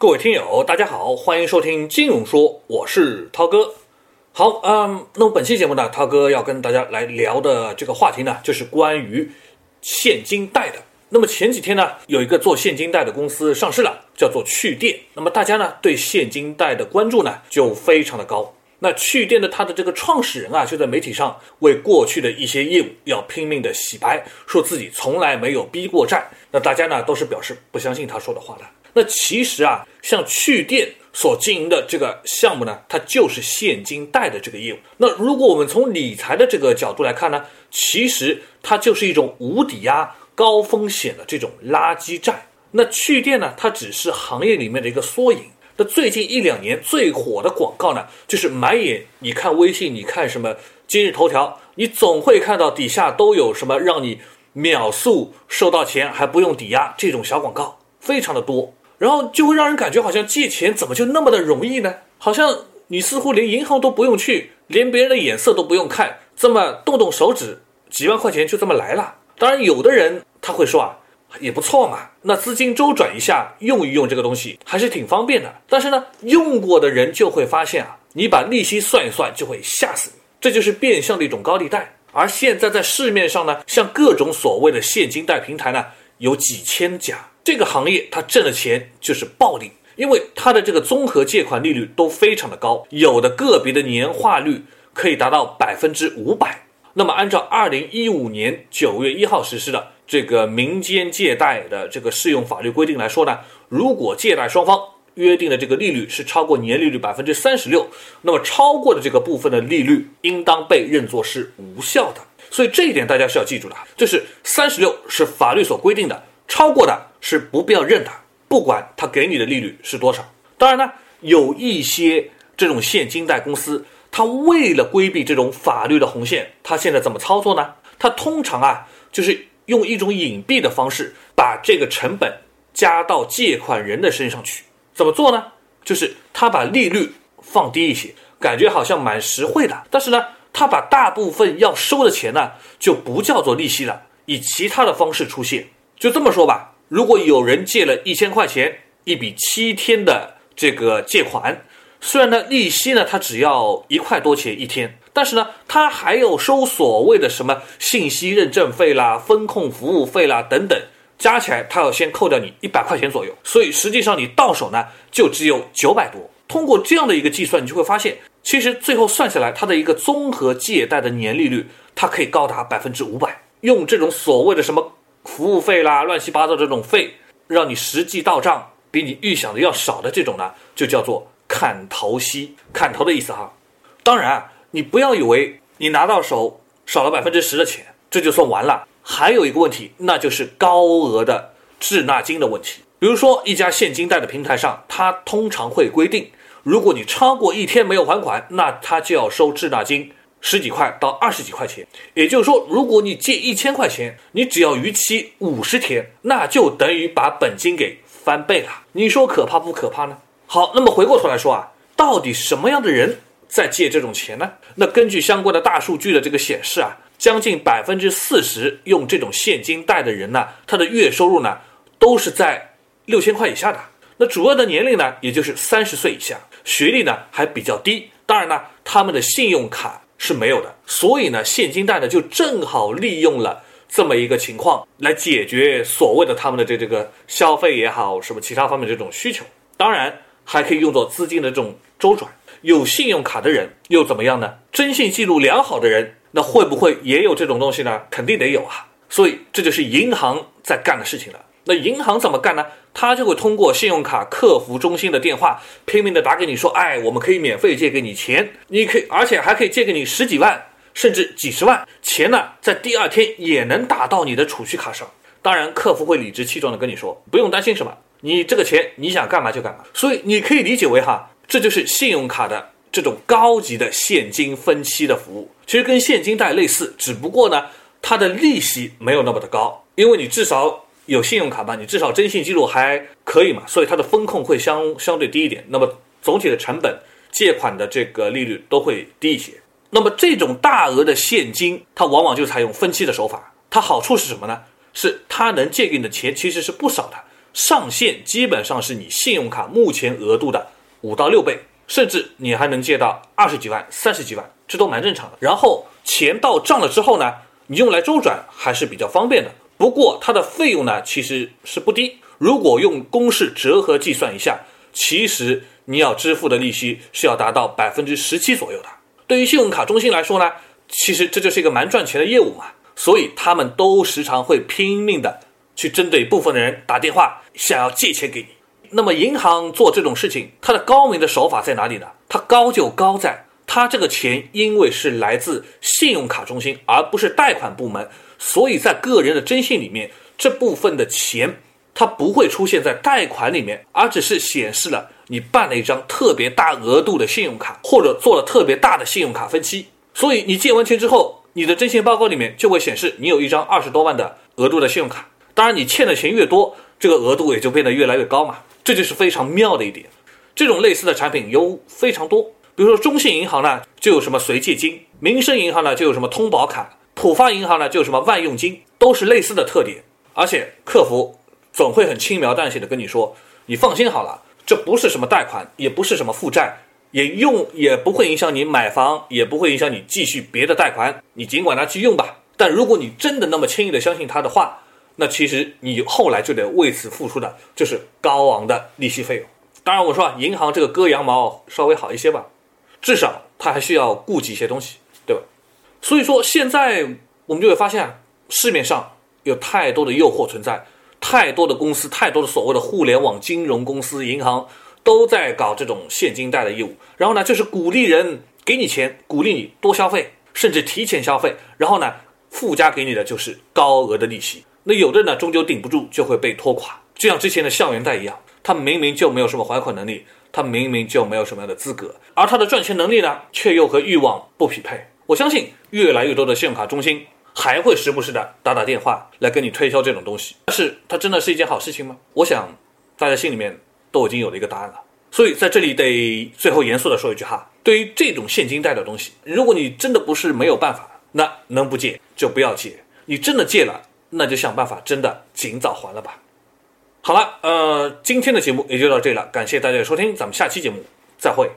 各位听友，大家好，欢迎收听金融说，我是涛哥。好，嗯，那么本期节目呢，涛哥要跟大家来聊的这个话题呢，就是关于现金贷的。那么前几天呢，有一个做现金贷的公司上市了，叫做趣店。那么大家呢，对现金贷的关注呢，就非常的高。那趣店的它的这个创始人啊，就在媒体上为过去的一些业务要拼命的洗白，说自己从来没有逼过债。那大家呢，都是表示不相信他说的话的。那其实啊，像趣店所经营的这个项目呢，它就是现金贷的这个业务。那如果我们从理财的这个角度来看呢，其实它就是一种无抵押、高风险的这种垃圾债。那趣店呢，它只是行业里面的一个缩影。那最近一两年最火的广告呢，就是满眼你看微信，你看什么今日头条，你总会看到底下都有什么让你秒速收到钱还不用抵押这种小广告，非常的多。然后就会让人感觉好像借钱怎么就那么的容易呢？好像你似乎连银行都不用去，连别人的眼色都不用看，这么动动手指，几万块钱就这么来了。当然，有的人他会说啊，也不错嘛，那资金周转一下，用一用这个东西还是挺方便的。但是呢，用过的人就会发现啊，你把利息算一算，就会吓死你。这就是变相的一种高利贷。而现在在市面上呢，像各种所谓的现金贷平台呢，有几千家。这个行业它挣的钱就是暴利，因为它的这个综合借款利率都非常的高，有的个别的年化率可以达到百分之五百。那么按照二零一五年九月一号实施的这个民间借贷的这个适用法律规定来说呢，如果借贷双方约定的这个利率是超过年利率百分之三十六，那么超过的这个部分的利率应当被认作是无效的。所以这一点大家是要记住的，就是三十六是法律所规定的。超过的是不必要认的，不管他给你的利率是多少。当然呢，有一些这种现金贷公司，他为了规避这种法律的红线，他现在怎么操作呢？他通常啊，就是用一种隐蔽的方式，把这个成本加到借款人的身上去。怎么做呢？就是他把利率放低一些，感觉好像蛮实惠的。但是呢，他把大部分要收的钱呢，就不叫做利息了，以其他的方式出现。就这么说吧，如果有人借了一千块钱，一笔七天的这个借款，虽然呢利息呢它只要一块多钱一天，但是呢它还有收所谓的什么信息认证费啦、风控服务费啦等等，加起来它要先扣掉你一百块钱左右，所以实际上你到手呢就只有九百多。通过这样的一个计算，你就会发现，其实最后算下来，它的一个综合借贷的年利率，它可以高达百分之五百。用这种所谓的什么？服务费啦，乱七八糟这种费，让你实际到账比你预想的要少的这种呢，就叫做砍头息。砍头的意思哈。当然啊，你不要以为你拿到手少了百分之十的钱，这就算完了。还有一个问题，那就是高额的滞纳金的问题。比如说一家现金贷的平台上，它通常会规定，如果你超过一天没有还款，那它就要收滞纳金。十几块到二十几块钱，也就是说，如果你借一千块钱，你只要逾期五十天，那就等于把本金给翻倍了。你说可怕不可怕呢？好，那么回过头来说啊，到底什么样的人在借这种钱呢？那根据相关的大数据的这个显示啊，将近百分之四十用这种现金贷的人呢，他的月收入呢都是在六千块以下的。那主要的年龄呢，也就是三十岁以下，学历呢还比较低。当然呢，他们的信用卡。是没有的，所以呢，现金贷呢就正好利用了这么一个情况来解决所谓的他们的这这个消费也好，什么其他方面这种需求，当然还可以用作资金的这种周转。有信用卡的人又怎么样呢？征信记录良好的人，那会不会也有这种东西呢？肯定得有啊。所以这就是银行在干的事情了。那银行怎么干呢？他就会通过信用卡客服中心的电话拼命的打给你，说：“哎，我们可以免费借给你钱，你可以，而且还可以借给你十几万，甚至几十万钱呢，在第二天也能打到你的储蓄卡上。”当然，客服会理直气壮的跟你说：“不用担心什么，你这个钱你想干嘛就干嘛。”所以你可以理解为哈，这就是信用卡的这种高级的现金分期的服务，其实跟现金贷类似，只不过呢，它的利息没有那么的高，因为你至少。有信用卡吧，你至少征信记录还可以嘛，所以它的风控会相相对低一点。那么总体的成本、借款的这个利率都会低一些。那么这种大额的现金，它往往就采用分期的手法。它好处是什么呢？是它能借给你的钱其实是不少的，上限基本上是你信用卡目前额度的五到六倍，甚至你还能借到二十几万、三十几万，这都蛮正常的。然后钱到账了之后呢，你用来周转还是比较方便的。不过它的费用呢其实是不低，如果用公式折合计算一下，其实你要支付的利息是要达到百分之十七左右的。对于信用卡中心来说呢，其实这就是一个蛮赚钱的业务嘛，所以他们都时常会拼命的。去针对部分的人打电话，想要借钱给你。那么银行做这种事情，它的高明的手法在哪里呢？它高就高在，它这个钱因为是来自信用卡中心，而不是贷款部门，所以在个人的征信里面，这部分的钱它不会出现在贷款里面，而只是显示了你办了一张特别大额度的信用卡，或者做了特别大的信用卡分期。所以你借完钱之后，你的征信报告里面就会显示你有一张二十多万的额度的信用卡。当然，你欠的钱越多，这个额度也就变得越来越高嘛，这就是非常妙的一点。这种类似的产品有非常多，比如说中信银行呢就有什么随借金，民生银行呢就有什么通宝卡，浦发银行呢就有什么万用金，都是类似的特点。而且客服总会很轻描淡写的跟你说，你放心好了，这不是什么贷款，也不是什么负债，也用也不会影响你买房，也不会影响你继续别的贷款，你尽管拿去用吧。但如果你真的那么轻易的相信他的话，那其实你后来就得为此付出的就是高昂的利息费用。当然，我说啊，银行这个割羊毛稍微好一些吧，至少它还需要顾及一些东西，对吧？所以说，现在我们就会发现，市面上有太多的诱惑存在，太多的公司，太多的所谓的互联网金融公司、银行都在搞这种现金贷的业务。然后呢，就是鼓励人给你钱，鼓励你多消费，甚至提前消费。然后呢，附加给你的就是高额的利息。那有的呢，终究顶不住，就会被拖垮，就像之前的校园贷一样，他明明就没有什么还款能力，他明明就没有什么样的资格，而他的赚钱能力呢，却又和欲望不匹配。我相信越来越多的信用卡中心还会时不时的打打电话来跟你推销这种东西，但是它真的是一件好事情吗？我想大家心里面都已经有了一个答案了。所以在这里得最后严肃的说一句哈，对于这种现金贷的东西，如果你真的不是没有办法，那能不借就不要借，你真的借了。那就想办法，真的尽早还了吧。好了，呃，今天的节目也就到这里了，感谢大家的收听，咱们下期节目再会。